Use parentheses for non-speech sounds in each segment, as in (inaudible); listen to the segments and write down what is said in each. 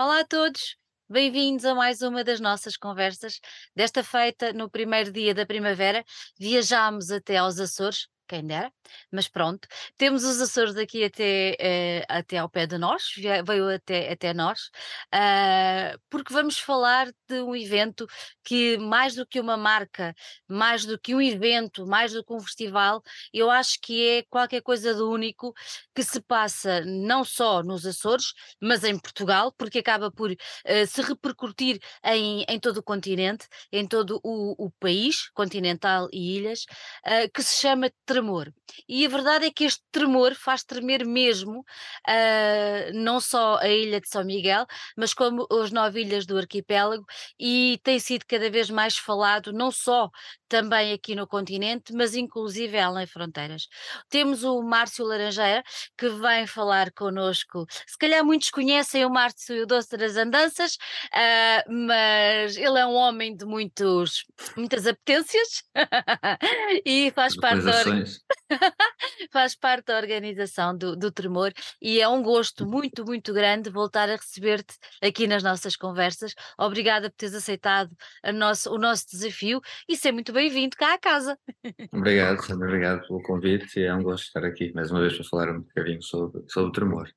Olá a todos, bem-vindos a mais uma das nossas conversas. Desta feita, no primeiro dia da primavera, viajámos até aos Açores, quem dera, mas pronto, temos os Açores aqui até, eh, até ao pé de nós, veio até, até nós, ah, porque vamos falar de um evento que, mais do que uma marca, mais do que um evento, mais do que um festival, eu acho que é qualquer coisa de único que se passa não só nos Açores, mas em Portugal, porque acaba por eh, se repercutir em, em todo o continente, em todo o, o país continental e ilhas, ah, que se chama tremor. E a verdade é que este tremor faz tremer mesmo ah, não só a ilha de São Miguel, mas como as nove ilhas do arquipélago, e tem sido cada vez mais falado, não só também aqui no continente, mas inclusive além fronteiras. Temos o Márcio Laranjeira, que vem falar connosco. Se calhar muitos conhecem o Márcio Doce das Andanças, ah, mas ele é um homem de muitos, muitas apetências (laughs) e faz parte, da, Localizações. (laughs) faz parte da organização do, do Tremor e é um gosto muito, muito grande voltar a receber-te aqui nas nossas conversas. Obrigada por teres aceitado nosso- o nosso desafio e ser muito bem-vindo cá à casa. (laughs) Obrigado, Sandra, obrigado pelo convite e é um gosto estar aqui mais uma vez para falar um bocadinho sobre, sobre o tremor.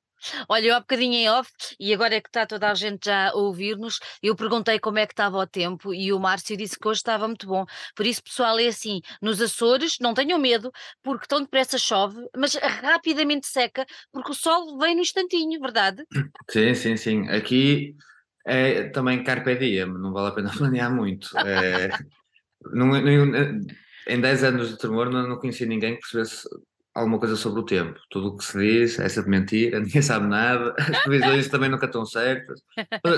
Olha, eu há bocadinho em off, e agora é que está toda a gente já a ouvir-nos, eu perguntei como é que estava o tempo e o Márcio disse que hoje estava muito bom. Por isso, pessoal, é assim: nos Açores, não tenham medo, porque tão depressa chove, mas rapidamente seca, porque o sol vem no instantinho, verdade? Sim, sim, sim. Aqui é também carpe diem, não vale a pena (laughs) planear muito. É, não, não- em 10 anos de tremor não, não conheci ninguém que percebesse alguma coisa sobre o tempo. Tudo o que se diz é sempre mentira, (laughs) ninguém sabe nada, as previsões também nunca estão certas.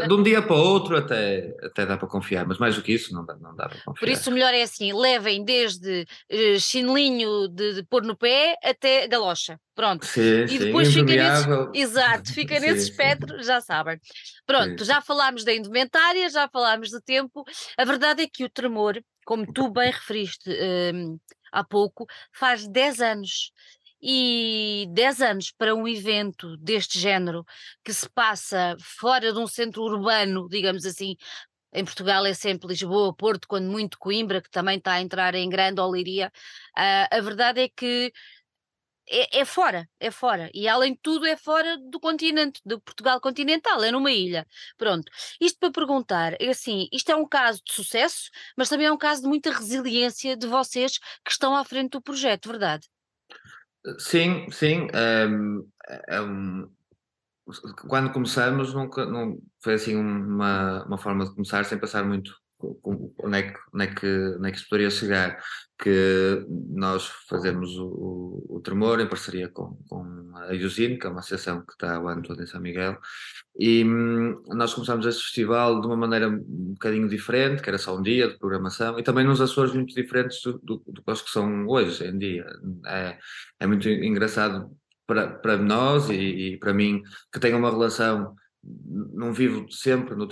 De um dia para o outro até, até dá para confiar, mas mais do que isso não dá, não dá para confiar. Por isso, o melhor é assim: levem desde eh, chinelinho de, de pôr no pé até galocha. Pronto. Sim, E sim, depois fica nesse, exato, fica (laughs) Sim, nesse espectro, já sabem. Pronto, já falámos da indumentária, já falámos do tempo. A verdade é que o tremor, como tu bem referiste hum, há pouco, faz 10 anos. E 10 anos para um evento deste género que se passa fora de um centro urbano, digamos assim. Em Portugal é sempre Lisboa, Porto, quando muito Coimbra, que também está a entrar em grande Oleiria. Ah, a verdade é que é, é fora, é fora. E além de tudo, é fora do continente, do Portugal continental, é numa ilha. Pronto. Isto para perguntar, é assim, isto é um caso de sucesso, mas também é um caso de muita resiliência de vocês que estão à frente do projeto, verdade? Sim, sim. ehm, é um- quando começamos, nunca, não, foi assim uma, uma forma de começar sem pensar muito onde é que, onde é que, onde é que poderia chegar. Que nós fazemos o, o, o Tremor em parceria com, com a Iusine, que é uma associação que está o ano todo em São Miguel, e hum, nós começámos este festival de uma maneira um bocadinho diferente, que era só um dia de programação, e também nos Açores muito diferentes do, do, que que são hoje em dia. É, é muito engraçado para, para nós e, e para mim, que tenho uma relação, não vivo sempre no,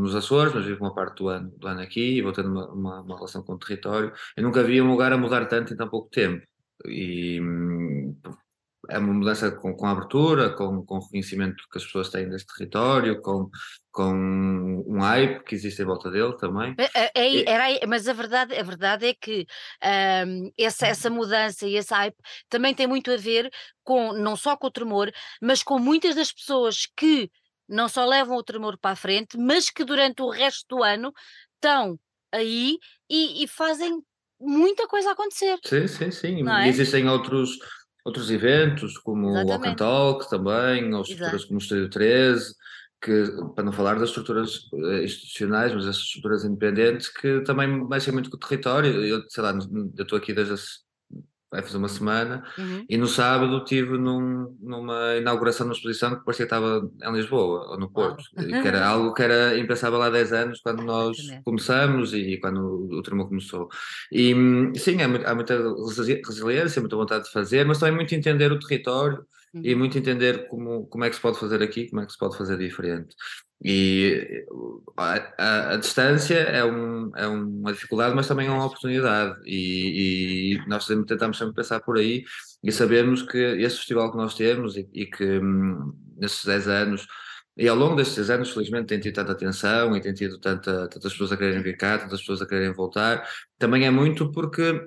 nos Açores, mas vivo uma parte do ano, do ano aqui e vou tendo uma, uma, uma relação com o território. Eu nunca vi um lugar a mudar tanto em tão pouco tempo. E hum, é uma mudança com, com abertura, com, com reconhecimento que as pessoas têm deste território, com, com um hype que existe em volta dele também. É- é- é era mas a verdade, a verdade é que ahm, essa, essa mudança e esse hype também tem muito a ver com, não só com o tremor, mas com muitas das pessoas que não só levam o tremor para a frente, mas que durante o resto do ano estão aí e, e fazem muita coisa acontecer, Sim, sim, sim. E é? existem outros, outros eventos, como o Walk and Exatamente. Talk também, ou Exato. estruturas como o Estúdio 13, que, para não falar das estruturas eh, institucionais, mas as estruturas independentes, que também mexem muito com o território. Eu, sei lá, eu estou aqui desde vai fazer uma semana, Uhum. e no sábado estive num, numa inauguração de uma exposição que parecia que estava em Lisboa ou no. Porto, e que era algo que era impensável há 10 anos quando nós começamos e quando o, o Tremor começou. E sim, há, há muita resili- resiliência, muita vontade de fazer, mas também muito entender o território e Uhum. muito entender como, como é que se pode fazer aqui, como é que se pode fazer diferente. E a, a- a distância é, um, é uma dificuldade, mas também é uma oportunidade. E, e nós tentamos sempre pensar por aí e sabemos que esse festival que nós temos e, e que hum, nesses 10 anos E ao longo destes anos, felizmente, tem tido tanta atenção e tem tido tanta, tantas pessoas a quererem vir cá, tantas pessoas a quererem voltar. Também é muito porque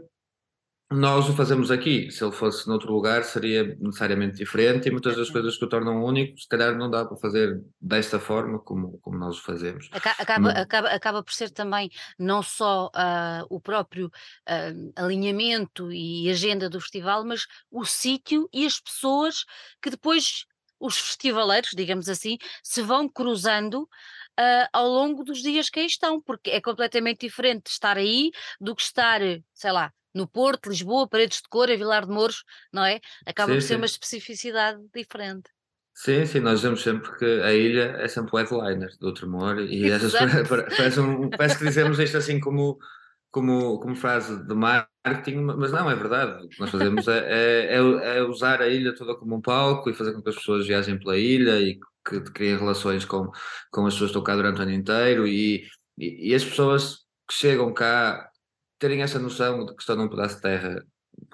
nós o fazemos aqui. Se ele fosse noutro lugar, seria necessariamente diferente e muitas das coisas que o tornam único, se calhar não dá para fazer desta forma como, como nós o fazemos. Acaba, Mas... acaba, acaba por ser também não só uh, o próprio uh, alinhamento e agenda do festival, mas o sítio e as pessoas que depois os festivaleiros, digamos assim, se vão cruzando uh, ao longo dos dias que aí estão, porque é completamente diferente estar aí do que estar, sei lá, no Porto, Lisboa, Paredes de Cor, a Vilar de Mouros, não é? Acaba sim, por ser sim. uma especificidade diferente. Sim, sim, nós dizemos sempre que a ilha é sempre o headliner do Tremor e (laughs) às vezes (laughs) parece, um, parece que dizemos isto assim como, como, como frase de marketing, mas não, é verdade. O que nós fazemos é, é, é, é usar a ilha toda como um palco e fazer com que as pessoas viajem pela ilha e que criem relações com, com as pessoas que estão cá durante o ano inteiro e, e, e as pessoas que chegam cá terem essa noção de que estão num pedaço de terra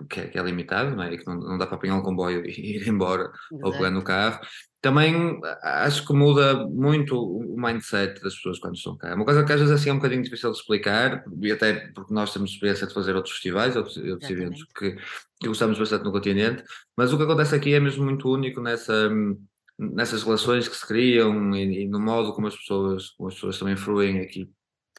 que é, que é limitado, não é? E que não, não, dá para apanhar um comboio e ir embora Exato. ou pegar no carro. Também acho que muda muito o mindset das pessoas quando estão cá. É uma coisa que às vezes assim é um bocadinho difícil de explicar, e até porque nós temos experiência de fazer outros festivais, outros, outros eventos que, que gostamos bastante no continente, mas o que acontece aqui é mesmo muito único nessa nessas relações que se criam e, e no modo como as pessoas, como as pessoas também fruem aqui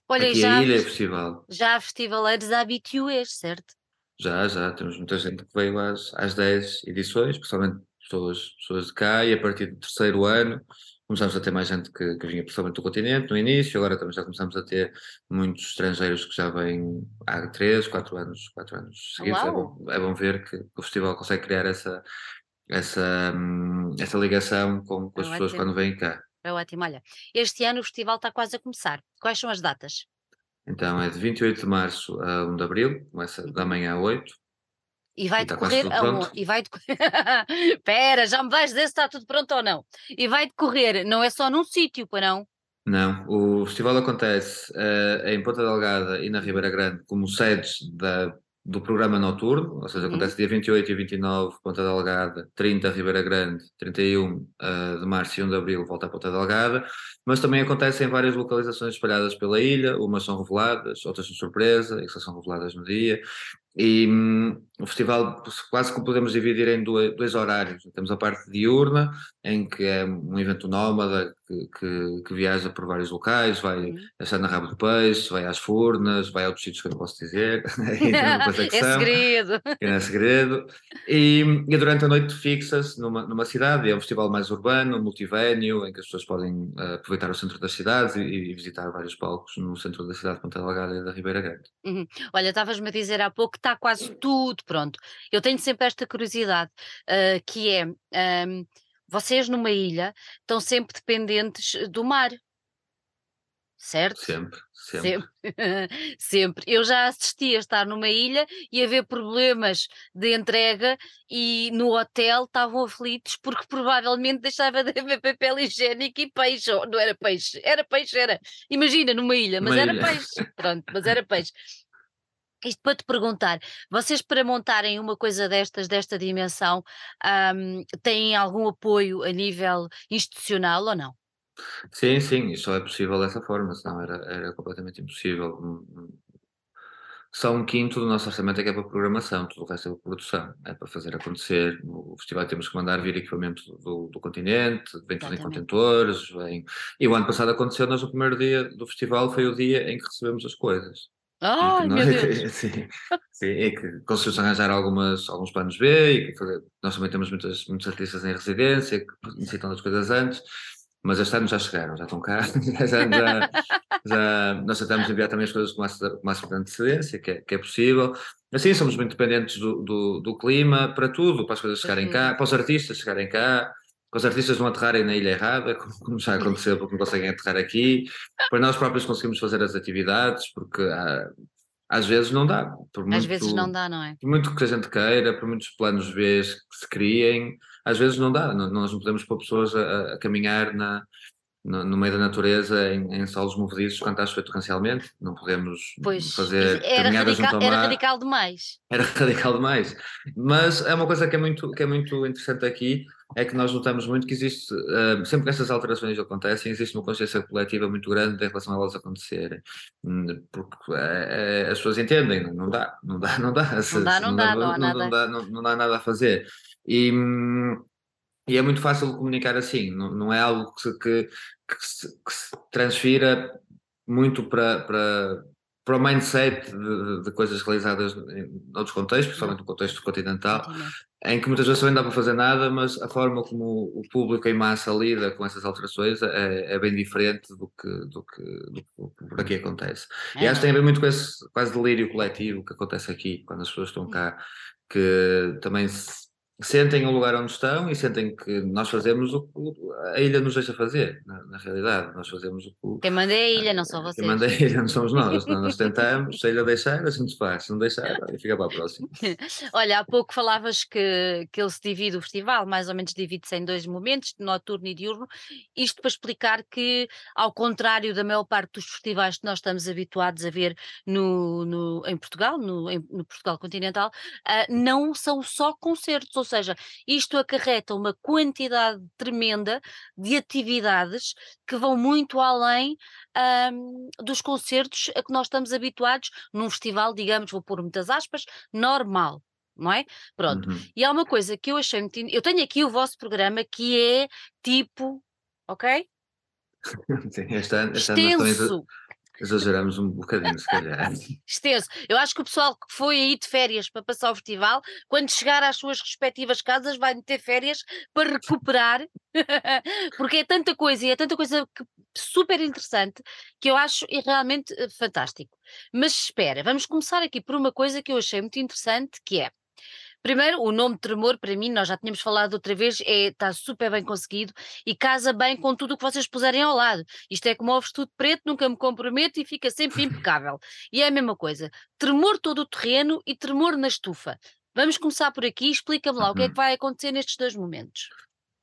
Olha, Aqui já, a ilha é festival. já há festivaleiros habituês, certo? Já, já, temos muita gente que veio às, às 10 edições, principalmente pessoas, pessoas de cá, e a partir do terceiro ano começamos a ter mais gente que, que vinha principalmente do continente no início, agora também já começamos a ter muitos estrangeiros que já vêm há 3, 4 anos, 4 anos seguidos. É bom, é bom ver que o festival consegue criar essa, essa, hum, essa ligação com, com as é pessoas quando vêm cá. É ótimo. Olha, este ano o festival está quase a começar. Quais são as datas? Então é de 28 de março a 1 de abril, começa da uhum. manhã a 8. E vai e decorrer a um, e vai decorrer. Espera, (laughs) já me vais dizer se está tudo pronto ou não. E vai decorrer, não é só num sítio, para não? Não, o festival acontece uh, em Ponta Delgada e na Ribeira Grande como sedes da do programa noturno, ou seja, uhum. acontece dia 28 e 29, Ponta Delgada, 30, Ribeira Grande, 31 uh, eh, de março e 1 de abril, volta a Ponta Delgada, mas também acontece em várias localizações espalhadas pela ilha, umas são reveladas, outras são surpresa, e só são reveladas no dia, e hum, o festival quase que podemos dividir em dois, dois, horários. Temos a parte diurna, em que é um evento nómada que, que, que viaja por vários locais, vai uhum. a na Rabo do Peixe, vai às Furnas, vai a outros sítios que eu não posso dizer. (laughs) é, é (laughs) segredo. É segredo. E, e durante a noite fixa-se numa, numa cidade, é um festival mais urbano, multivénio, em que as pessoas podem uh, aproveitar o centro das cidades e, e, visitar vários palcos no centro da cidade de Ponta Delgada e da Ribeira Grande. Uhum. Olha, estavas-me a dizer há pouco que está quase tudo pronto. Eu tenho sempre esta curiosidade, uh, que é, um, vocês numa ilha estão sempre dependentes do mar, certo? Sempre, sempre. Sempre. (laughs) sempre. Eu já assisti a estar numa ilha e a ver problemas de entrega e no hotel estavam aflitos porque provavelmente deixava de haver papel higiênico e peixe. Não era peixe, era peixe, era. Imagina, numa ilha, mas uma era ilha. peixe. Pronto, mas era peixe. Isto para te perguntar, vocês para montarem uma coisa destas, desta dimensão, um, têm algum apoio a nível institucional ou não? Sim, sim, isso só é possível dessa forma, senão era, era completamente impossível. Só um quinto do nosso orçamento é que é para programação, tudo o resto é para produção, é para fazer acontecer. No festival temos que mandar vir equipamento do, do continente, vem tudo em contentores, vem... e o ano passado aconteceu, nós o primeiro dia do festival foi o dia em que recebemos as coisas. Ai, meu (laughs) Deus! sim, sim, e que conseguiu-se arranjar algumas, alguns planos B, e que nós também temos muitas, muitos artistas em residência que necessitam das coisas antes, mas este ano já chegaram, já estão cá, (laughs) já, já, já nós tentamos enviar também as coisas com o máximo de antecedência, que é, que é possível. Assim, somos muito dependentes do, do, do, clima para tudo, para as coisas chegarem cá, para os artistas chegarem cá, para os artistas não aterrarem na ilha errada, como já aconteceu, porque não conseguem aterrar aqui, para nós próprios conseguimos fazer as atividades, porque há, às vezes não dá. Muito, às vezes não dá, não é? Por muito que a gente queira, por muitos planos B que se criem, às vezes não dá. Nós não podemos pôr pessoas a, a caminhar na, no, no, meio da natureza em, em solos movedizos quando está torrencialmente. Não podemos pois, fazer era caminhadas radical, junto ao mar. Era radical demais. Era (laughs) radical demais. Mas é uma coisa que é muito, que é muito interessante aqui é que nós notamos muito que existe, uh, sempre que estas alterações acontecem, existe uma consciência coletiva muito grande em relação a elas acontecerem. Hum, porque é, é, as pessoas entendem, não dá, não dá, não dá. (laughs) Não dá, não, dá, não, não, não, dá, não, não dá nada a fazer. E, hum, e é muito fácil comunicar assim, não, não é algo que se, que, que se, que se transfira muito para, para, para o mindset de, de, coisas realizadas em outros contextos, principalmente no contexto continental, em que muitas vezes não dá para fazer nada, mas a forma como o público em massa lida com essas alterações é, é bem diferente do que, do que, do que por aqui acontece. É. E acho que tem a ver muito com esse quase delírio coletivo que acontece aqui, quando as pessoas estão cá, que também se sentem o lugar onde estão e sentem que nós fazemos o que a ilha nos deixa fazer, na, na realidade. Nós fazemos o que. Quem manda é a ilha, não são vocês. Quem manda é a ilha, não somos nós. nós tentamos, se a ilha deixar, a gente faz. Se não deixar, fica para a próxima. (laughs) Olha, há pouco falavas que, que ele se divide o festival, mais ou menos divide-se em dois momentos, noturno e diurno. Isto para explicar que, ao contrário da maior parte dos festivais que nós estamos habituados a ver no, no em Portugal, no, em, no Portugal continental, uh, não são só concertos, seja, isto acarreta uma quantidade tremenda de atividades que vão muito além um, dos concertos a que nós estamos habituados num festival, digamos, vou pôr muitas aspas, normal. Não é? Pronto. Uhum. E há uma coisa que eu achei muito. Eu tenho aqui o vosso programa que é tipo. Ok? (laughs) Sim, este ano, este Extenso. Exageramos um bocadinho, se calhar. (laughs) Extenso. Eu acho que o pessoal que foi aí de férias para passar o festival, quando chegar às suas respectivas casas, vai ter férias para recuperar, (laughs) porque é tanta coisa e é tanta coisa que, super interessante que eu acho realmente eh, fantástico. Mas espera, vamos começar aqui por uma coisa que eu achei muito interessante, que é Primeiro, o nome Tremor, para mim, nós já tínhamos falado outra vez, é, está super bem conseguido e casa bem com tudo o que vocês puserem ao lado. Isto é como o tudo preto, nunca me comprometo e fica sempre impecável. E é a mesma coisa. Tremor todo o terreno e tremor na estufa. Vamos começar por aqui, explica-me lá uhum. o que é que uhum. vai acontecer nestes dois momentos.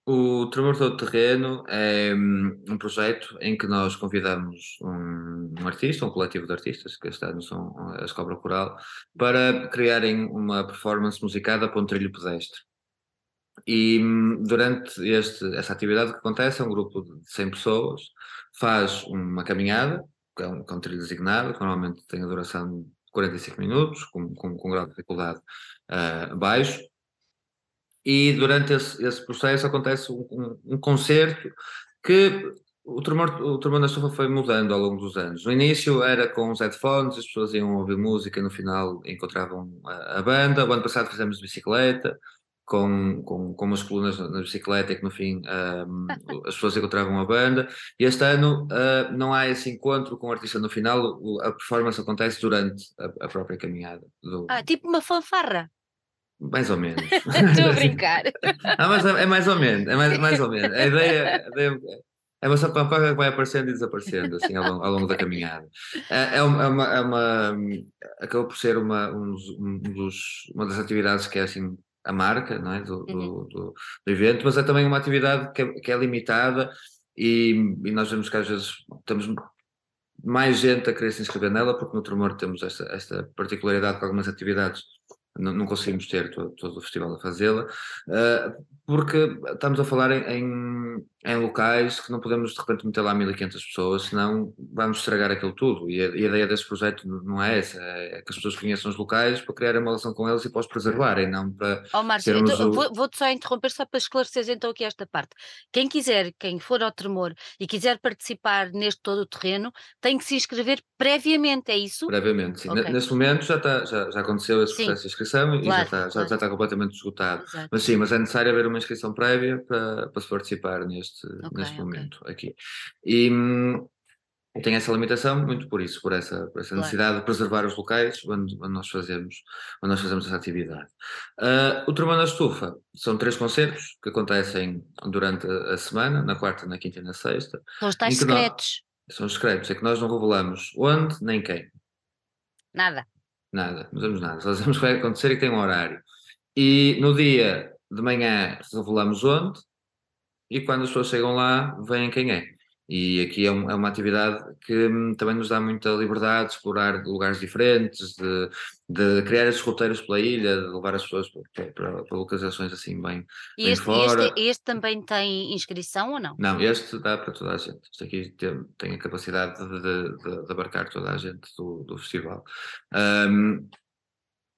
O Tremor Todo Terreno é hum, um projeto em que nós convidamos um, um, artista, um coletivo de artistas, que este ano são a Escobra Coral, para criarem uma performance musicada para um trilho pedestre. E hum, durante este, essa atividade que acontece, um grupo de 100 pessoas faz uma caminhada, que é um, é um trilho designado, que normalmente tem a duração de 45 minutos, com, com, com um grau de dificuldade uh, baixo, e durante esse, esse processo acontece um, um, um, concerto que o tremor, o tremor da estufa foi mudando ao longo dos anos. No início era com os headphones, as pessoas iam ouvir música, no final encontravam a, a banda. O ano passado fizemos de bicicleta, com, com, com umas colunas na, bicicleta e que no fim um, as pessoas encontravam a banda. E este ano uh, não há esse encontro com o artista no final, a performance acontece durante a, a própria caminhada. Do... Ah, tipo uma fanfarra. Mais ou menos. (laughs) Estou a (laughs) brincar. ah, mas é, é, mais ou menos, é mais, mais ou menos. A ideia, a ideia é uma sapampaca que vai aparecendo e desaparecendo assim, ao, longo, ao longo da caminhada. É, é, uma, é, uma, é acabou por ser uma, um, um dos, uma das atividades que é assim a marca não é? do, uhum. do, do, do, evento, mas é também uma atividade que é, que é limitada e, e, nós vemos que às vezes temos mais gente a querer se inscrever nela, porque no Tremor temos esta, esta particularidade com algumas atividades não, não conseguimos ter todo, todo, o festival a fazê-la, uh, porque estamos a falar em, em, locais que não podemos de repente meter lá 1500 pessoas, senão vamos estragar aquilo tudo. E a, a ideia desse projeto não é essa, é que as pessoas conheçam os locais para criar uma relação com eles e para os preservarem, não para. Ó oh, Márcio, então, o... vou-te só interromper só para esclarecer então aqui esta parte. Quem quiser, quem for ao Tremor e quiser participar neste todo o terreno, tem que se inscrever previamente, é isso? Previamente, sim. Okay. Neste momento já, está, já, já aconteceu esse sim. processo de inscrição claro, e já está, já, já está completamente esgotado. Exato. Mas sim, mas é necessário haver uma inscrição prévia para, para se participar neste, okay, neste momento okay. aqui. E hum, tem essa limitação muito por isso, por essa, por essa claro. necessidade de preservar os locais onde, onde, nós, fazemos, onde nós fazemos essa atividade. Uh, o Turma na Estufa são três concertos que acontecem durante a semana, na quarta, na quinta e na sexta. São os tais secretos. Nós, são secretos, é que nós não revelamos onde nem quem. Nada. Nada, não sabemos nada, só sabemos o que vai acontecer e que tem um horário. E no dia de manhã revelamos onde, e quando as pessoas chegam lá, veem quem é. E aqui é, um, é, uma atividade que hum, também nos dá muita liberdade de explorar lugares diferentes, de, de criar esses roteiros pela ilha, de levar as pessoas para, para, para localizações assim bem, E bem este, fora. este, este também tem inscrição ou não? Não, este dá para toda a gente. Este aqui tem, tem a capacidade de, de, de, abarcar toda a gente do, do festival. Um,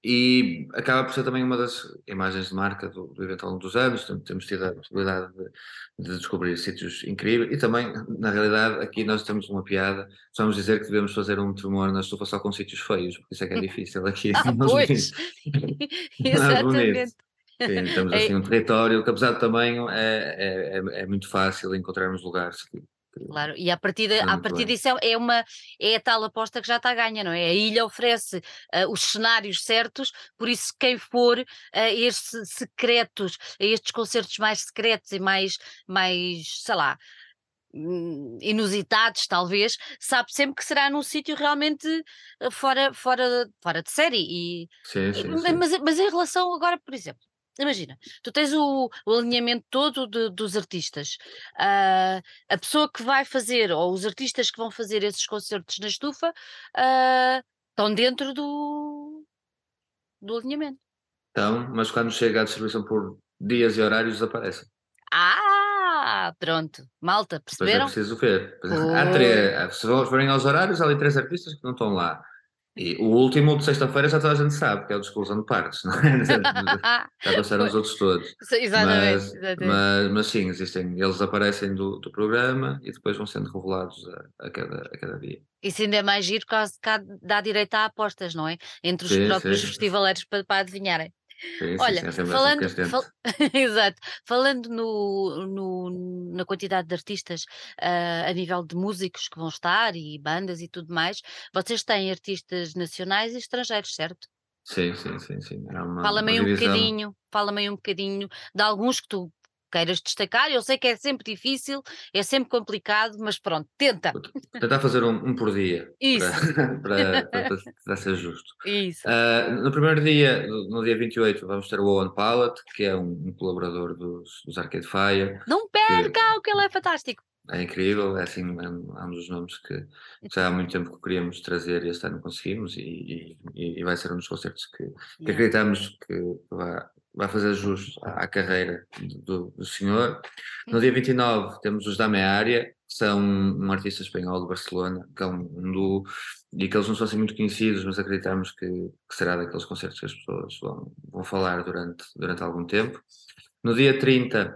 e acaba por ser também uma das imagens de marca do, do evento ao longo dos anos. Temos tido a possibilidade de, de, descobrir sítios incríveis e também, na realidade, aqui nós temos uma piada. Vamos dizer que devemos fazer um tremor na estufa só com sítios feios, porque isso é que é difícil aqui. (laughs) ah, pois! (laughs) Exatamente. Sim, temos assim um território que, apesar do tamanho, é, é, é, é muito fácil encontrarmos lugares que, Claro, e a partir, de, a partir disso é, é uma é a tal aposta que já está a ganha, não é? A ilha oferece uh, os cenários certos, por isso quem for a uh, estes secretos, a estes concertos mais secretos e mais, mais sei lá, hum, inusitados talvez, sabe sempre que será num sítio realmente eh, fora, fora, fora de série. E, sim, sim, sim. Mas, mas em relação agora, por exemplo, Imagina, tu tens o, o alinhamento todo de, dos artistas. Uh, a pessoa que vai fazer, ou os artistas que vão fazer esses concertos na estufa, uh, estão dentro do, do alinhamento. Então, mas quando chega a distribuição por dias e horários, desaparecem. Ah, pronto. Malta, perceberam? Pois é preciso ver. Há três, se forem aos horários, há ali três artistas que não estão lá. E o último de sexta-feira já toda a gente sabe, que é o de exclusão de partes, não é? (laughs) já passaram os outros todos. Exatamente. Mas, exatamente. Mas, mas, sim, existem, eles aparecem do, do programa e depois vão sendo revelados a, a, cada, a cada dia. Isso ainda é mais giro, caso dá direito a apostas, não é? Entre os sim, próprios sim. festivaleiros para, para adivinharem. Sim, Olha, sim, falando, fal... (laughs) Exato. falando no, no, na quantidade de artistas uh, a nível de músicos que vão estar e bandas e tudo mais, vocês têm artistas nacionais e estrangeiros, certo? Sim, sim, sim, sim. É fala-me um bocadinho, fala-me um bocadinho de alguns que tu queiras destacar. Eu sei que é sempre difícil, é sempre complicado, mas pronto, tenta. Tentar fazer um, um por dia. (laughs) Isso. Para, para, para, (laughs) para ser justo. Isso. Uh, no primeiro dia, no dia 28, vamos ter o Owen Pallet, que é um, um colaborador dos, dos, Arcade Fire. Não perca, que ele é fantástico. É incrível, é assim, é um dos nomes que já há muito tempo que queríamos trazer e este ano conseguimos e, e, e vai ser um dos concertos que, que acreditamos que vai, vai fazer jus à, à carreira do, do, senhor. No dia 29 temos os da Meia Área, que são um artista espanhol de Barcelona, que é um, um duo, e que eles não são assim muito conhecidos, mas acreditamos que, que será daqueles concertos que as pessoas vão, vão falar durante, durante algum tempo. No dia 30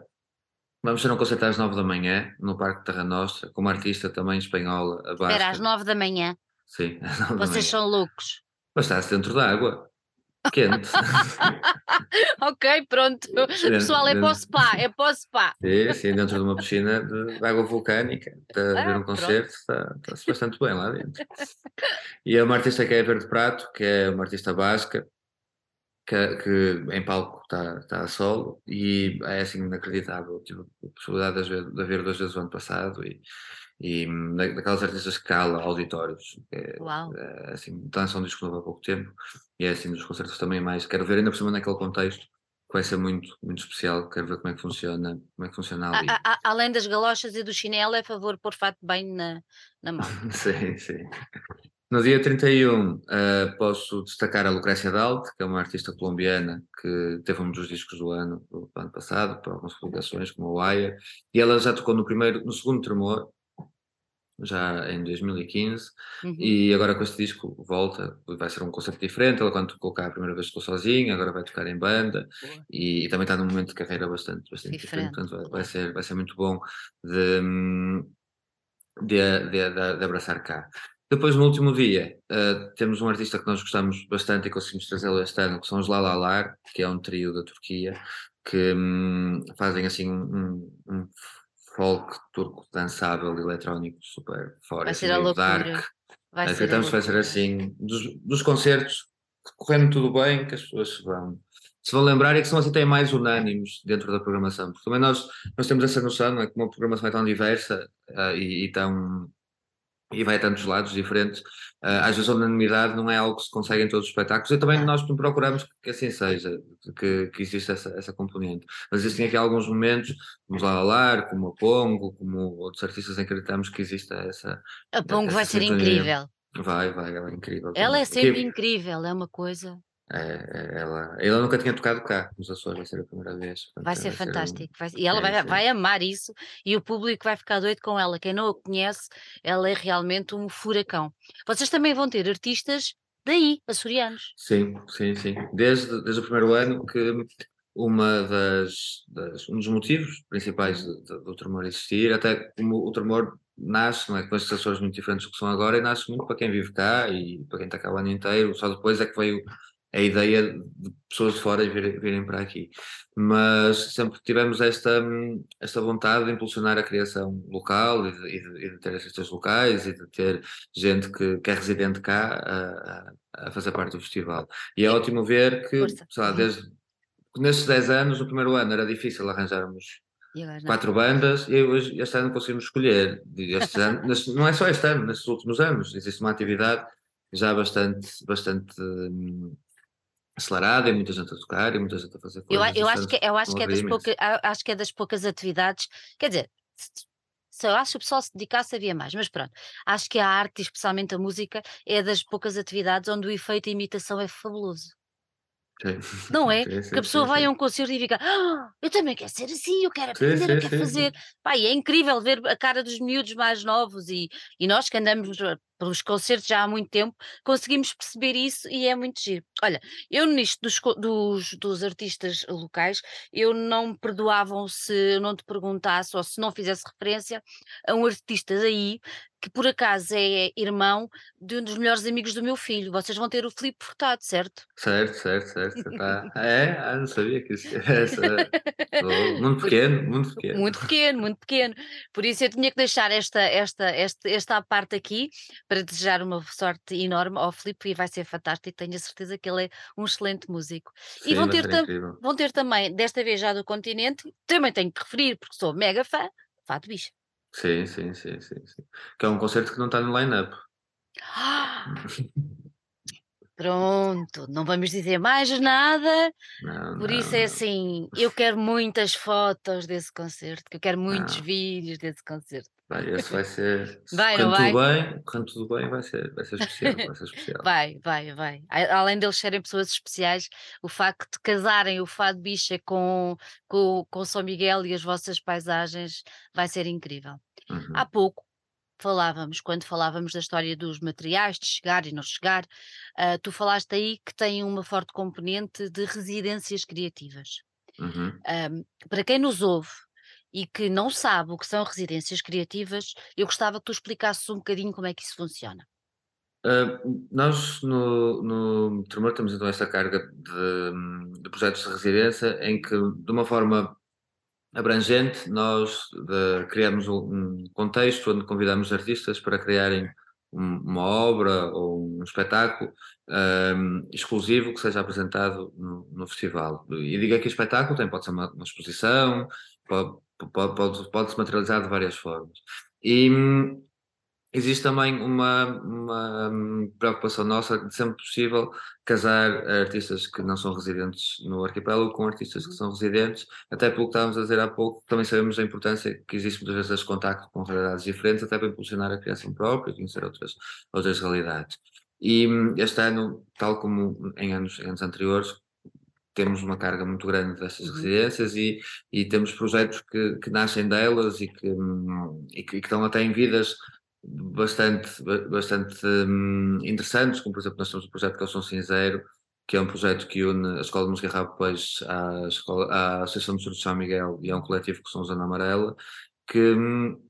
vamos ter um concerto às 9 da manhã, no Parque Terra Nostra, com uma artista também espanhola, a Espera, às 9 da manhã? Sim, às 9 Vocês são loucos. Mas está-se dentro da água quente. (laughs) ok, pronto. Pessoal é para o spa, é para o spa. Sim, sim, dentro de uma piscina de, água vulcânica, está a ver um concerto, está, está-se bastante bem lá dentro. E é uma artista que é Verde Prato, que é uma artista basca, que, que em palco está, está a solo e é assim inacreditável. Tive a possibilidade de de ver duas vezes o ano passado e, e daquelas artistas que cala auditórios. É, Uau. É, assim, dançam um disco novo há pouco tempo e é assim dos concertos também mais. Quero ver ainda por cima naquele contexto que vai ser muito, muito especial. Quero ver como é que funciona, como é que funciona ali. A, a, além das galochas e do chinelo, é favor pôr fato bem na, na mão. (laughs) sim, sim. No dia 31 uh, eh, posso destacar a Lucrécia Dalt, que é uma artista colombiana que teve um dos discos do ano, do ano passado, para algumas publicações, como a Wire, e ela já tocou no primeiro, no segundo tremor, já em 2015, uhum. e agora com este disco volta, vai ser um concerto diferente, ela quando tocou cá a primeira vez tocou sozinha, agora vai tocar em banda, e, e, também está num momento de carreira bastante, bastante diferente, diferente portanto vai, vai, ser, vai ser muito bom de, de, de, de abraçar cá. Depois, no último dia, uh, temos um artista que nós gostamos bastante e conseguimos trazê-lo este ano, que são os Lalalar, que é um trio da Turquia, que um, fazem assim um, um folk turco dançável, eletrónico, super fora, vai ser a loucura. dark. Vai Acreditamos que vai ser assim, dos, dos concertos, correndo tudo bem, que as pessoas se vão, se vão lembrar e que são assim têm mais unânimes dentro da programação, porque também nós, nós temos essa noção, é, que uma programação é tão diversa uh, e, e tão e vai a tantos lados diferentes. Uh, às vezes a unanimidade não é algo que se consegue em todos os espetáculos, e também ah. nós procuramos que assim seja, que, que exista essa, essa componente. Mas existem aqui alguns momentos, como lá Lar, como a Pongo, como outros artistas em que acreditamos que exista essa. A Pongo vai ser incrível. Vai, vai, ela é incrível. Ela é sempre incrível, é uma coisa. É, é, ela, ela nunca tinha tocado cá nos Açores, vai ser a primeira vez. Portanto, vai ser vai fantástico. Ser um... vai, e ela é, vai, vai, amar isso e o público vai ficar doido com ela. Quem não a conhece, ela é realmente um furacão. Vocês também vão ter artistas daí, açorianos. Sim, sim, sim. Desde, desde o primeiro ano que uma das, das um dos motivos principais uhum. do, do tremor existir, até como o tremor nasce, não é, com as Açores muito diferentes do que são agora, e nasce muito para quem vive cá e para quem está cá o ano inteiro, só depois é que veio a ideia de pessoas de fora virem, virem para aqui. Mas sempre tivemos esta, esta vontade de impulsionar a criação local e de, e de, e de ter artistas locais e de ter gente que, que é residente cá a, a, fazer parte do festival. E é ótimo ver que, sei lá, desde nesses 10 anos, no primeiro ano era difícil arranjarmos quatro bandas e hoje este ano conseguimos escolher. Este ano, (laughs) neste, não é só este ano, nestes últimos anos, existe uma atividade já bastante, bastante hum, acelerada e muita gente a tocar e muita gente a fazer coisas. Eu, eu acho que, eu acho que, é das pouca, acho que é das poucas atividades, quer dizer, se eu acho que o pessoal se dedicasse havia mais, mas pronto, acho que a arte, especialmente a música, é das poucas atividades onde o efeito de imitação é fabuloso. Sim. Não é? Sim, sim, que a pessoa vai a um concerto e fica, ah, eu também quero ser assim, eu quero aprender, eu quero fazer. Pai, é incrível ver a cara dos miúdos mais novos e, e nós que andamos pelos concertos já há muito tempo, conseguimos perceber isso e é muito giro. Olha, eu nisto dos, dos, dos artistas locais, eu não me perdoavam se eu não te perguntasse ou se não fizesse referência a um artista daí que por acaso é irmão de um dos melhores amigos do meu filho. Vocês vão ter o Filipe Furtado, certo? Certo, certo, certo. (laughs) Tá. É, ah, não sabia que isso (laughs) era. muito pequeno, muito pequeno. Muito pequeno, muito pequeno. Por isso eu tinha que deixar esta, esta, esta, esta parte aqui para desejar uma sorte enorme ao Filipe e vai ser fantástico. Tenho a certeza que ele é um excelente músico. Sim, e vão ter, vão ter também, desta vez já do continente, também tenho que referir, porque sou mega fã, Fato Bicha. Sim, sim, sim, sim, sim. Que é um concerto que não está no line-up. (gasps) Pronto, não vamos dizer mais nada, Não, por não, isso é não. assim, eu quero muitas fotos desse concerto, que eu quero muitos Não. vídeos desse concerto. Vai, esse vai ser. Vai, Quando tudo vai? bem, quando tudo bem, vai ser, vai ser especial, vai ser especial. Vai, vai, vai. Além deles serem pessoas especiais, o facto de casarem o Fado Bicha com, com, com São Miguel e as vossas paisagens vai ser incrível. Há Uhum. pouco falávamos, quando falávamos da história dos materiais, de chegar e não chegar, ah, tu falaste aí que tem uma forte componente de residências criativas. Uhum. Ahm, para quem nos ouve e que não sabe o que são residências criativas, eu gostava que tu explicasses um bocadinho como é que isso funciona. Ah, nós no, no Tremor temos então esta carga de, de projetos de residência em que, de uma forma abrangente, nós de, criamos um contexto onde convidamos artistas para criarem um, uma obra ou um espetáculo um, exclusivo que seja apresentado no, no, festival. E digo aqui espetáculo, tem, pode ser uma, uma exposição, pode, pode, pode, pode, se materializar de várias formas. E existe também uma, uma, preocupação nossa de sempre possível casar artistas que não são residentes no arquipélago com artistas que são residentes, até pelo que estávamos a dizer há pouco, também sabemos a importância que existe muitas vezes este contacto com realidades diferentes, até para impulsionar a criação própria, conhecer outras, outras realidades. E este ano, tal como em anos, em anos anteriores, temos uma carga muito grande dessas uhum. residências e, e temos projetos que, que nascem delas e que, e que, e que estão até em vidas bastante, bastante hum, interessantes, como por exemplo nós temos o projeto Calção Cinzeiro, que é um projeto que une a Escola de Música Rabo Peixe à, escola, à Associação de São Miguel e a um coletivo que são Zona Amarela, que... Hum,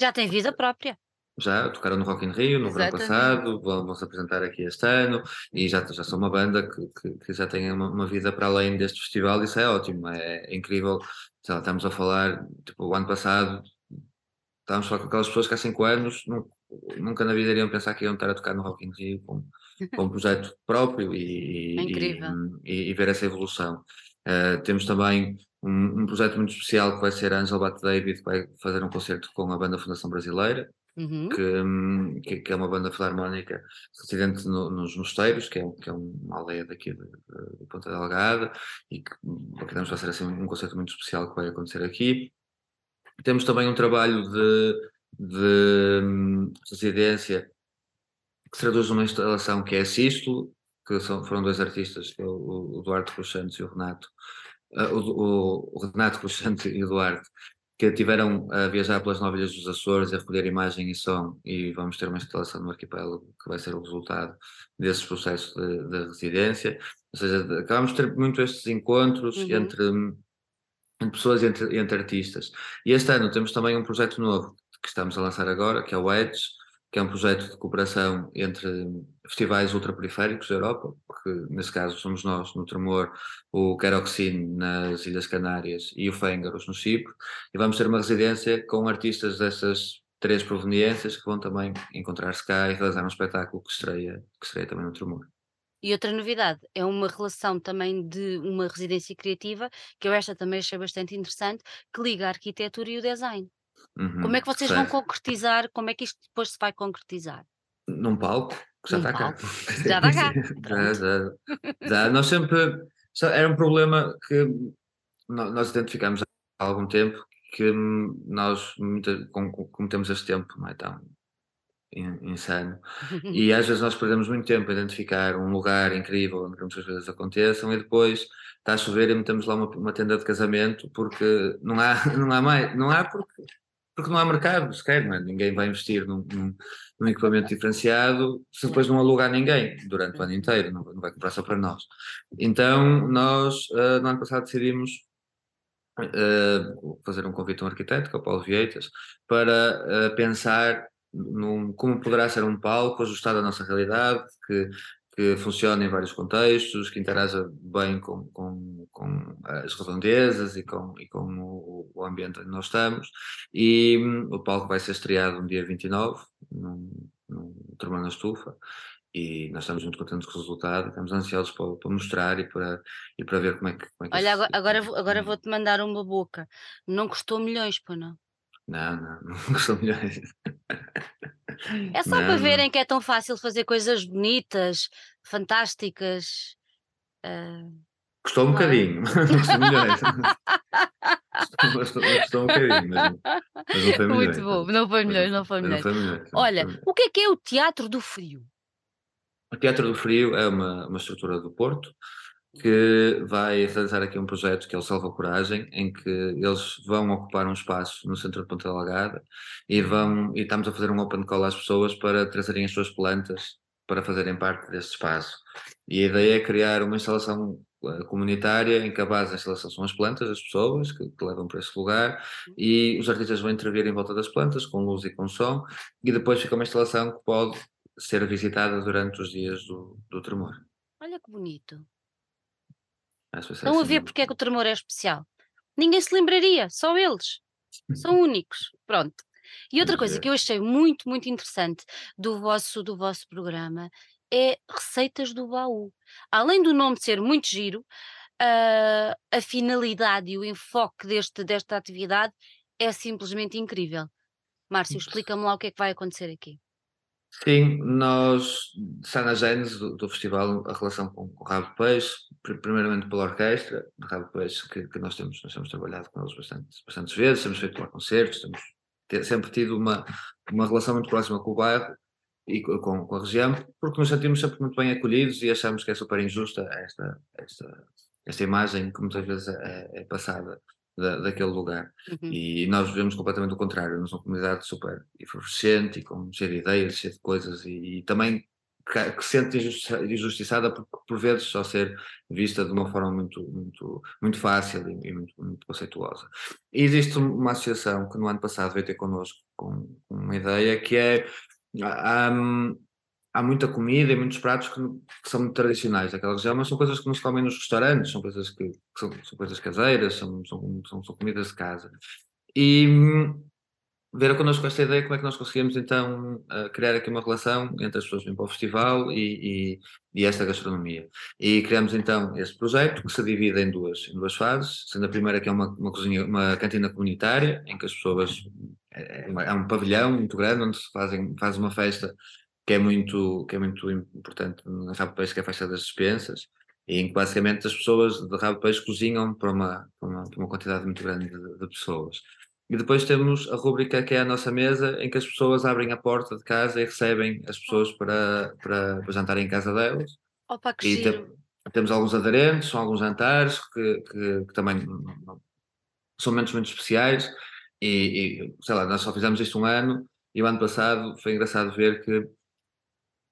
Já tem vida própria. Já, tocaram no Rock in Rio no verão passado, vão, vão se apresentar aqui este ano e já, já são uma banda que, que, que já tem uma, uma, vida para além deste festival, isso é ótimo, é, é incrível. Lá, estamos a falar, tipo, o ano passado estávamos a falar com aquelas pessoas que há 5 anos nunca na vida iriam pensar que iam estar a tocar no Rock in Rio com, com um (laughs) projeto próprio e, é e, e, ver essa evolução. Uh, temos também um, um, projeto muito especial que vai ser a Angel Bat David, que vai fazer um concerto com a banda Fundação Brasileira, Uhum. que, que, que, é uma banda filarmónica residente no, nos Mosteiros, que é, que é uma aldeia daqui de, de, Ponta Delgada, e que queremos fazer assim um conceito muito especial que vai acontecer aqui. Temos também um trabalho de, de um, residência que se traduz numa instalação que é Sístolo, que são, foram dois artistas, é o, o Duarte Cruxantes e o Renato, uh, o, o, Renato Cruxantes e o Duarte, que tiveram a viajar pelas nove ilhas dos Açores, a recolher imagem e som, e vamos ter uma instalação no arquipélago que vai ser o resultado desses processos de, de residência. Ou seja, acabamos de ter muito estes encontros uhum. entre, entre, pessoas e entre, entre artistas. E este ano temos também um projeto novo que estamos a lançar agora, que é o Edge, que é um projeto de cooperação entre festivais ultraperiféricos da Europa, porque nesse caso somos nós no Tremor, o Keroxine nas Ilhas Canárias e o Fengaros no Chipre, e vamos ter uma residência com artistas dessas três proveniências que vão também encontrar-se cá e realizar um espetáculo que estreia, que estreia também no Tremor. E outra novidade é uma relação também de uma residência criativa, que eu esta também achei bastante interessante, que liga a arquitetura e o design. Uhum, Como é que vocês vão concretizar? Como é que isto depois se vai concretizar? Num palco, que já está cá. (laughs) Já está cá. (laughs) já, já, (laughs) já. Nós sempre. Era um problema que nós identificamos há algum tempo que nós cometemos este tempo não é tão insano e às vezes nós perdemos muito tempo a identificar um lugar incrível onde muitas coisas aconteçam e depois está a chover e metemos lá uma, uma, tenda de casamento porque não há, não há mais, não há porque porque não há mercado sequer, não é? ninguém vai investir num, num, num, equipamento diferenciado se depois não alugar ninguém durante o ano inteiro, não, não vai comprar só para nós. Então, nós uh, no ano passado decidimos uh, fazer um convite a um arquiteto, que é o Paulo Vieitas, para uh, pensar num, como poderá ser um palco ajustado à nossa realidade, que que funcione em vários contextos, que interaja bem com, com, com as redondezas e com, e com o, o, ambiente onde nós estamos. E hum, o palco vai ser estreado no dia 29, num, num Turma na Estufa, e nós estamos muito contentes com o resultado, estamos ansiosos para, para mostrar e para, e para ver como é que. Como é que Olha, agora, agora, agora vou-te mandar uma boca. Não custou milhões, pô, não? Não, não, (laughs) não custou milhões. É só para verem que é tão fácil fazer coisas bonitas, fantásticas. Uh, custou um é? bocadinho, (laughs) não custou milhões. custou, custou um bocadinho, mas, mas não foi milhões. Muito bom, não foi milhões, não foi milhões. Não foi milhões Olha, o que é que é o Teatro do Frio? O Teatro do Frio é uma, uma estrutura do Porto que vai realizar aqui um projeto que é o Salva Coragem, em que eles vão ocupar um espaço no centro de Ponta Delgada e vão e estamos a fazer um open call às pessoas para trazerem as suas plantas para fazerem parte desse espaço. E a ideia é criar uma instalação eh, comunitária em que a base da instalação são as plantas, as pessoas que, que, levam para esse lugar e os artistas vão intervir em volta das plantas com luz e com som e depois fica uma instalação que pode ser visitada durante os dias do, do tremor. Olha que bonito. Estão a ver porque é que o tremor é especial. Ninguém se lembraria, só eles. São únicos. Pronto. E outra coisa que eu achei muito, muito interessante do vosso, do vosso programa é receitas do baú. Além do nome ser muito giro, uh, a finalidade e o enfoque deste, desta atividade é simplesmente incrível. Márcio, explica-me lá o que é que vai acontecer aqui. Sim, nós está na gênese do, do, festival a relação com, o Rabo Peixe, primeiramente pela orquestra do Rabo Peixe, que, que, nós, temos, nós temos trabalhado com eles bastante, bastantes vezes, temos feito lá concertos, temos ter, sempre tido uma, uma relação muito próxima com o bairro e com, com, a região, porque nos sentimos sempre muito bem acolhidos e achamos que é super injusta esta, esta, esta imagem que muitas vezes é, é passada da, daquele lugar. Uhum. E nós vivemos completamente o contrário, nós somos uma comunidade super efervescente e com cheia de ideias, cheia de coisas e, e também que, que se sente injustiçada por, por vezes só ser vista de uma forma muito, muito, muito fácil e, e muito, muito conceituosa. E existe uma associação que no ano passado veio ter connosco com, com uma ideia que é um, há muita comida e muitos pratos que, que, são muito tradicionais daquela região, mas são coisas que não se comem nos restaurantes, são coisas que, que são, são, coisas caseiras, são, são, são, são, comidas de casa. E hum, ver connosco esta ideia como é que nós conseguimos então uh, criar aqui uma relação entre as pessoas que vêm para o festival e, e, e, esta gastronomia. E criamos então este projeto que se divide em duas, em duas fases, sendo a primeira que é uma, uma cozinha, uma cantina comunitária, em que as pessoas é, é, é, um pavilhão muito grande onde se fazem, faz uma festa que é muito, que é muito importante na Rabo Peixe, que é a festa das dispensas, e em que basicamente as pessoas de Rabo Peixe cozinham para uma, para uma, para uma quantidade muito grande de, de, pessoas. E depois temos a rúbrica que é a nossa mesa, em que as pessoas abrem a porta de casa e recebem as pessoas para, para, para jantar em casa delas. Opa, que e te, temos alguns aderentes, são alguns jantares que, que, que também são momentos muito especiais e, e, sei lá, nós só fizemos isto um ano e o ano passado foi engraçado ver que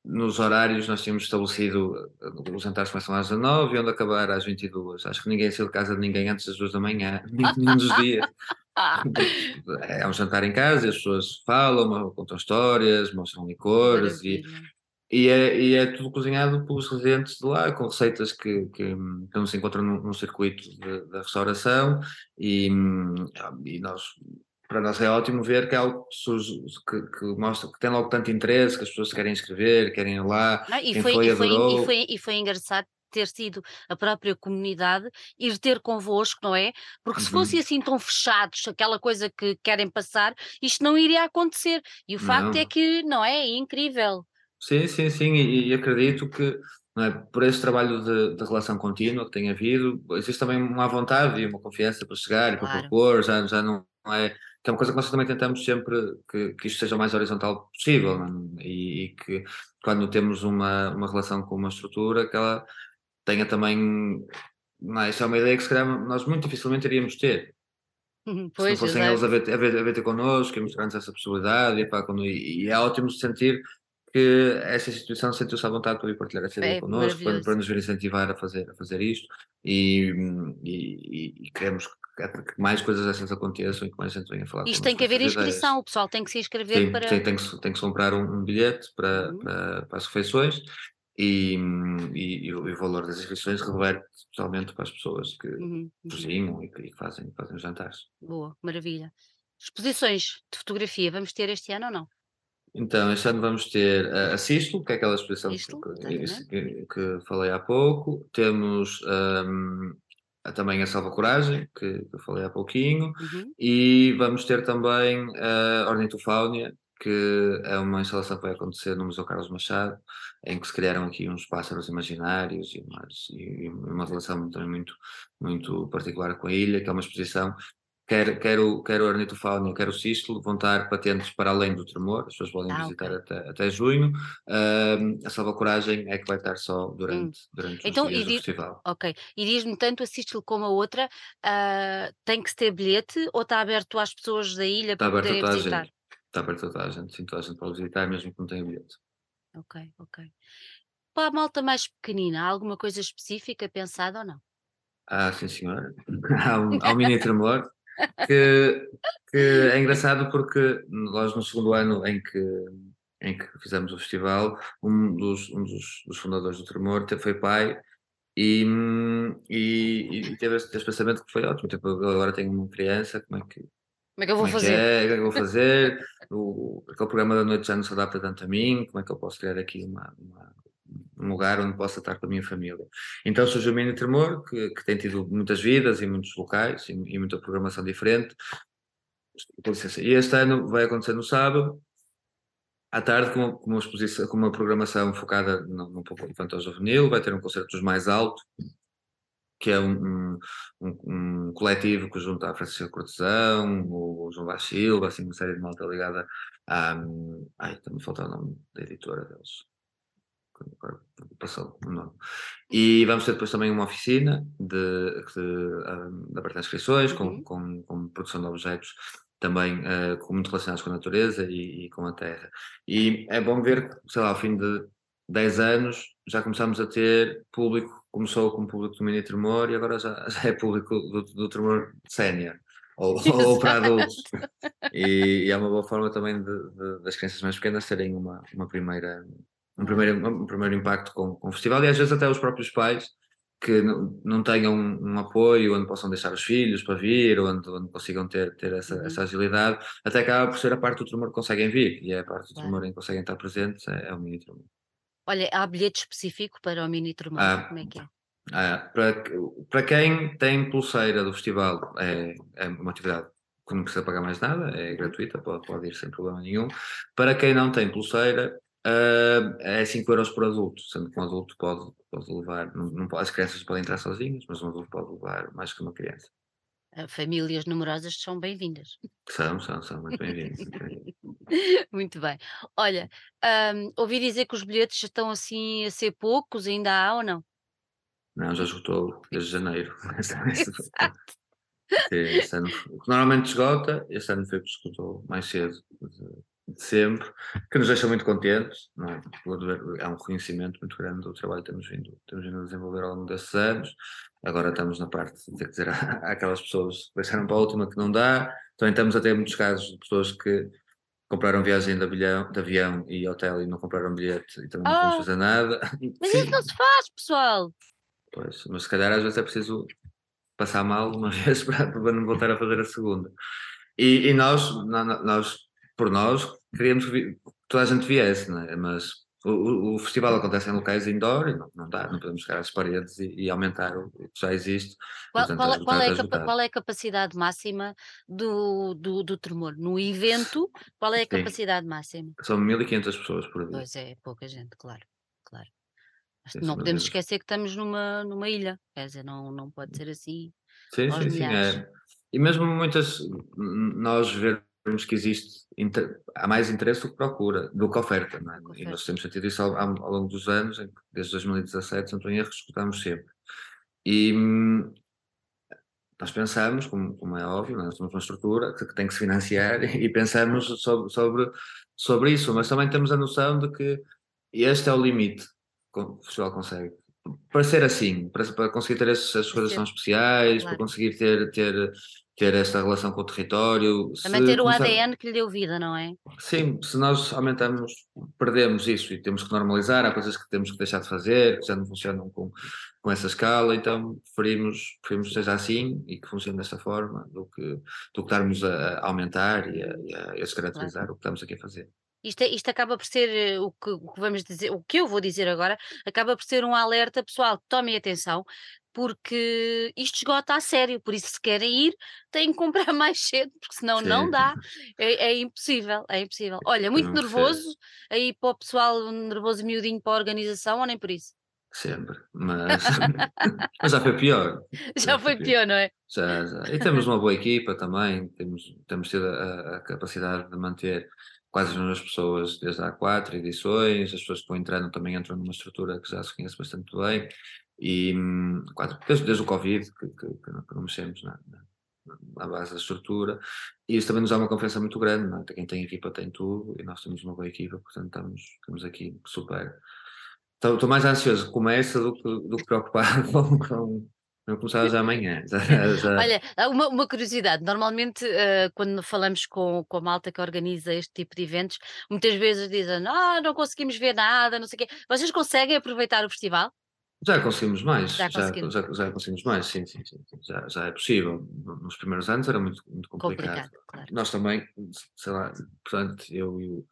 nos horários nós tínhamos estabelecido os jantares começam às 19 e onde acabar às 22. Acho que ninguém saiu de casa de ninguém antes das 2 da manhã, (laughs) nenhum dos dias. (laughs) é um jantar em casa e as pessoas falam, contam histórias, mostram licores e, e, é, e é tudo cozinhado pelos residentes de lá, com receitas que, que, que não se encontram no, no circuito da restauração e, e nós para nós é ótimo ver que é algo que, surge, que, que, mostra que tem logo tanto interesse, que as pessoas querem escrever, querem ir lá. Não, e, foi, foi, e, foi, e, foi, e foi engraçado ter sido a própria comunidade ir ter convosco, não é? Porque se uhum. fossem assim tão fechados, aquela coisa que querem passar, isto não iria acontecer. E o facto é que, não é? É incrível. Sim, sim, sim, e, e acredito que é? por esse trabalho de, de, relação contínua que tem havido, existe também uma vontade e uma confiança para chegar e para claro. propor, já, já não é que é uma coisa que nós também tentamos sempre que, que isto seja o mais horizontal possível é? e, e, que quando temos uma, uma relação com uma estrutura que ela tenha também não, é? isso é uma ideia que se calhar nós muito dificilmente iríamos ter pois, se não fossem eles a ver, a, ver, a ver ter connosco e mostrar-nos essa possibilidade e, pá, quando, e, e é ótimo sentir que essa instituição sentiu-se à vontade para vir partilhar essa ideia é, connosco, para, para, nos vir incentivar a fazer, a fazer isto e, e, e queremos que, que, mais coisas dessas aconteçam e que mais gente venha falar Isto tem que haver inscrição, ideias. o pessoal tem que se inscrever para... Sim, tem que, tem que comprar um, um bilhete para, uhum. para, para, as refeições e, e, e, o, valor das inscrições reverte totalmente para as pessoas que uhum. uhum. cozinham e que, fazem, fazem os jantares. Boa, maravilha. Exposições de fotografia, vamos ter este ano ou não? Então, este ano vamos ter a, a Cisto, que é aquela exposição que, que, que, falei há pouco. Temos um, também a Salva Coragem, que, que eu falei há pouquinho. Uhum. E vamos ter também a Ornitofáunia, que é uma instalação que vai acontecer no Museu Carlos Machado, em que se criaram aqui uns pássaros imaginários e, umas, e uma relação também muito, muito particular com a ilha, que é uma exposição quer, quer, o, quer o ornitofaunia, quer o cisto vão estar patentes para além do tremor, as pessoas podem ah, visitar okay. até, até junho. Uh, a Salva Coragem é que vai estar só durante, hum. durante então, os dias do diz, festival. Ok, e diz-me tanto a Cisto como a outra, uh, tem que ter bilhete ou está aberto às pessoas da ilha está para poderem visitar? Gente. Está aberto a toda a gente, sim, toda a gente pode visitar mesmo que não tenha bilhete. Ok, ok. Para a malta mais pequenina, há alguma coisa específica pensada ou não? Ah, sim senhora. (laughs) há um, há um mini (laughs) tremor que, que é engraçado porque nós no segundo ano em que, em que fizemos o festival, um dos, um dos, dos fundadores do Tremor foi pai e, e, e teve esse, esse, pensamento que foi ótimo, tipo, agora tenho uma criança, como é que como é que eu vou fazer? É, o que é que eu vou fazer? o, aquele programa da noite já não se adapta tanto a mim, como é que eu posso criar aqui uma, uma um lugar onde possa estar com a minha família. Então surgiu o Mini Tremor, que, que tem tido muitas vidas e muitos locais e, e muita programação diferente. E este ano vai acontecer no sábado, à tarde, com, com, uma, exposição, com uma programação focada no, no público juvenil, vai ter um concerto dos mais alto, que é um, um, um, coletivo que junta a Francisca Cortesão, o, João Bachilva, assim, uma série de malta ligada a. Ai, também falta o nome da editora deles passou o nome. E vamos ter depois também uma oficina de, de, de aberta inscrições, uhum. com, com, com, produção de objetos também uh, muito relacionados com a natureza e, e, com a terra. E é bom ver sei lá, ao fim de 10 anos já começamos a ter público, começou com público do mini tremor e agora já, (laughs) já é público do, do tremor sénior. Ou, (laughs) ou, para adultos. E, e, é uma boa forma também de, de, das crianças mais pequenas terem uma, uma primeira um primeiro, um primeiro impacto com, com o festival e às vezes até os próprios pais que não, não tenham um, um, apoio onde possam deixar os filhos para vir, onde, onde consigam ter, ter essa, uhum. essa agilidade, até acaba por ser a parte do tremor que conseguem vir, e é a parte do tremor em que conseguem estar presentes, é, é o mini tremor. Olha, há bilhete específico para o mini tremor, ah, como é que é? Ah, para, para quem tem pulseira do festival, é, é uma atividade que não precisa pagar mais nada, é gratuita, pode, pode ir sem problema nenhum. Para quem não tem pulseira, uh, é 5 euros por adulto, sendo que um adulto pode, pode levar, não, não, as crianças podem entrar sozinhas, mas um adulto pode levar mais que uma criança. Famílias numerosas são bem-vindas. São, são, são muito bem-vindas. muito (laughs) bem. Olha, um, ouvi dizer que os bilhetes estão assim a ser poucos, ainda há ou não? Não, já esgotou desde janeiro. Exato. (laughs) Este ano, normalmente esgota, este ano foi que esgotou mais cedo de, sempre, que nos deixa muito contentes, não é? é um reconhecimento muito grande do trabalho que temos vindo, temos vindo a desenvolver ao longo desses anos. Agora estamos na parte de ter que dizer (laughs) àquelas pessoas que deixaram para a última que não dá. Também estamos a ter muitos casos de pessoas que compraram viagem de avião, de avião e hotel e não compraram bilhete e também não podemos oh, fazer nada. Mas Sim. isso não se faz, pessoal! Pois, mas se calhar às vezes é preciso passar mal uma (laughs) vez para, para não voltar a fazer a segunda. E, e nós, nós, por nós, queríamos que toda a gente viesse, é? mas o, o, festival acontece em locais indoor e não, não dá, não podemos chegar às paredes e, e aumentar o que já existe. Qual, qual, é, qual, é qual, é a capacidade máxima do, do, do tremor? No evento, qual é a Sim. capacidade máxima? São 1500 pessoas por dia. Pois é, pouca gente, claro, claro. não podemos esquecer que estamos numa, numa ilha, quer dizer, não, não pode ser assim. Sim, sim, sim. É. E mesmo muitas, nós ver vemos que existe, há mais interesse do que procura, do que oferta, é? E nós temos sentido isso ao, ao, longo dos anos, desde 2017, se não estou em erro, escutamos sempre. E hum, nós pensamos, como, como, é óbvio, é? nós temos uma estrutura que, que, tem que se financiar (laughs) e pensamos sobre, sobre, sobre isso, mas também temos a noção de que este é o limite que o festival consegue. Para ser assim, para, para conseguir ter essas coisas tão especiais, claro. para conseguir ter, ter ter esta relação com o território. Também ter o ADN que lhe deu vida, não é? Sim, se nós aumentamos, perdemos isso e temos que normalizar, há coisas que temos que deixar de fazer, que já não funcionam com, com essa escala, então preferimos, preferimos que seja assim e que funcione desta forma do que, do que estarmos a, aumentar e a, e a descaracterizar claro. o que estamos aqui a fazer. Isto, é, isto, acaba por ser eh, o que, o que, vamos dizer, o que eu vou dizer agora, acaba por ser um alerta, pessoal, tomem atenção, porque isto esgota a sério, por isso se querem ir, têm que comprar (laughs) mais cedo, porque senão Sim. não dá, é, é, impossível, é impossível. Olha, muito nervoso, aí para o pessoal, nervoso miudinho para a organização, ou nem por isso? Sempre, mas, (laughs) mas já foi pior. (laughs) Já, já foi pior. pior, não é? Já, já. E temos uma boa equipa também, temos, temos tido a, a capacidade de manter quase as mesmas pessoas desde há quatro edições, as pessoas que estão entrando também entram numa estrutura que já se conhece bastante bem, e quase, desde, desde o Covid que, que, que não mexemos na, na, base da estrutura, e isso também nos dá uma confiança muito grande, não é? quem tem equipa tem tudo, e nós temos uma boa equipa, portanto estamos, estamos aqui super. Estou, mais ansioso com essa do que, do que preocupado (laughs) com, com, não começava já amanhã. (laughs) Já, já... Olha, uma, uma, curiosidade. Normalmente, uh, quando falamos com, com a malta que organiza este tipo de eventos, muitas vezes dizem: Ah, não conseguimos ver nada, não sei o quê. Vocês conseguem aproveitar o festival? Já conseguimos mais, já, já, já, já, conseguimos mais, sim, sim, sim, já, já é possível. Nos primeiros anos era muito, muito complicado. complicado claro. Nós também, sei lá, portanto, eu e o,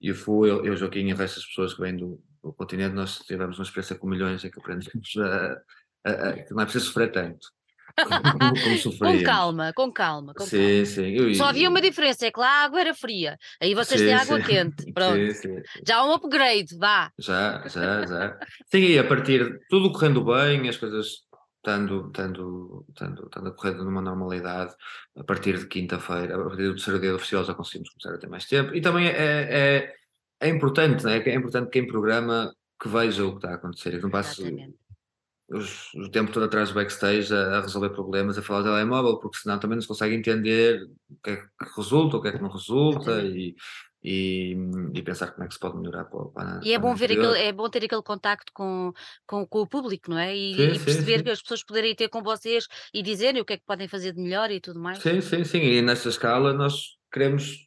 e o Fu, eu, eu Joaquim e o resto das pessoas que vêm do, do continente, nós tivemos uma experiência com milhões em que aprendemos a, a, a, que não é preciso sofrer tanto. Como, (laughs) com calma, com calma. Com sim, calma. sim. Eu, Só havia uma diferença, é que lá a água era fria. Aí vocês sim, têm água (laughs) sim. quente. Pronto. Sim, sim, já há um upgrade, vá. Já, já, já. Sim, e a partir tudo correndo bem, as coisas estando, estando, estando, estando a correr numa normalidade, a partir de quinta-feira, a partir do terceiro dia oficial já conseguimos começar a ter mais tempo. E também é, é, é importante, né? é importante quem programa que veja o que está a acontecer, que não passe Exatamente os, o tempo todo atrás do backstage a, a, resolver problemas, a falar do telemóvel, porque senão também não se consegue entender o que é que resulta, o que é que não resulta e, e, e pensar como é que se pode melhorar para, para E é bom, ver aquele, é bom ter aquele contacto com, com, com o público, não é? E, sim, e perceber sim, que as pessoas poderem ter com vocês e dizerem o que é que podem fazer de melhor e tudo mais. Sim, sim, sim. E nessa escala nós queremos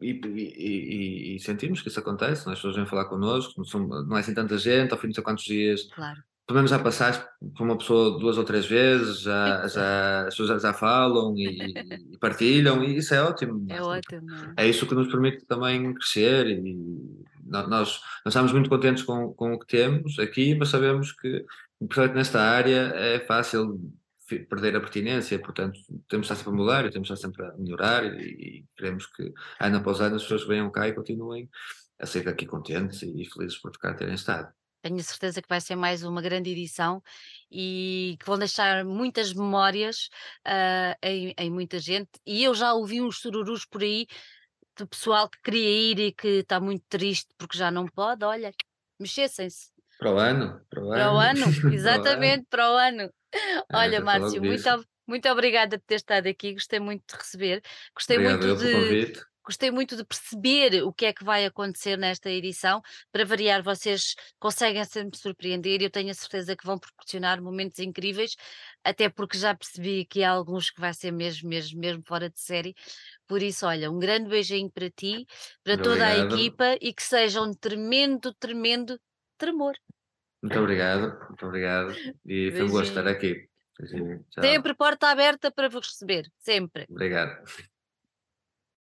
e, e, e, sentimos que isso acontece, as pessoas vêm falar connosco, não, são, não é assim tanta gente, ao fim de sei quantos dias claro pelo menos já passaste por uma pessoa duas ou três vezes, já, já, as pessoas já, já falam e, e, partilham, e isso é ótimo. É ótimo. É isso que nos permite também crescer e nós, nós estamos muito contentes com, com o que temos aqui, mas sabemos que, principalmente nesta área, é fácil perder a pertinência, portanto, temos de estar sempre a mudar e temos de estar sempre a melhorar e, e queremos que ano após ano as pessoas venham cá e continuem a sair daqui contentes e felizes por cá terem estado. Tenho certeza que vai ser mais uma grande edição e que vão deixar muitas memórias, ah, em em muita gente. E eu já ouvi uns sururus por aí do pessoal que queria ir e que está muito triste porque já não pode. Olha, mexessem-se Para o ano, para o para o ano, ano, (laughs) para o ano. exatamente, para o ano. É, Olha, logo Márcio, muito, muito obrigada por ter estado aqui. Gostei muito de receber, gostei Obrigado muito de convite. Gostei muito de perceber o que é que vai acontecer nesta edição. Para variar, vocês conseguem sempre surpreender e eu tenho a certeza que vão proporcionar momentos incríveis, até porque já percebi que há alguns que vai ser mesmo, mesmo, mesmo fora de série. Por isso, olha, um grande beijinho para ti, para Muito toda a obrigado. equipa e que seja um tremendo, tremendo tremor. Muito obrigado, muito obrigado. E foi um gosto estar aqui. Beijinho. Sempre porta aberta para vos receber, sempre. Obrigado.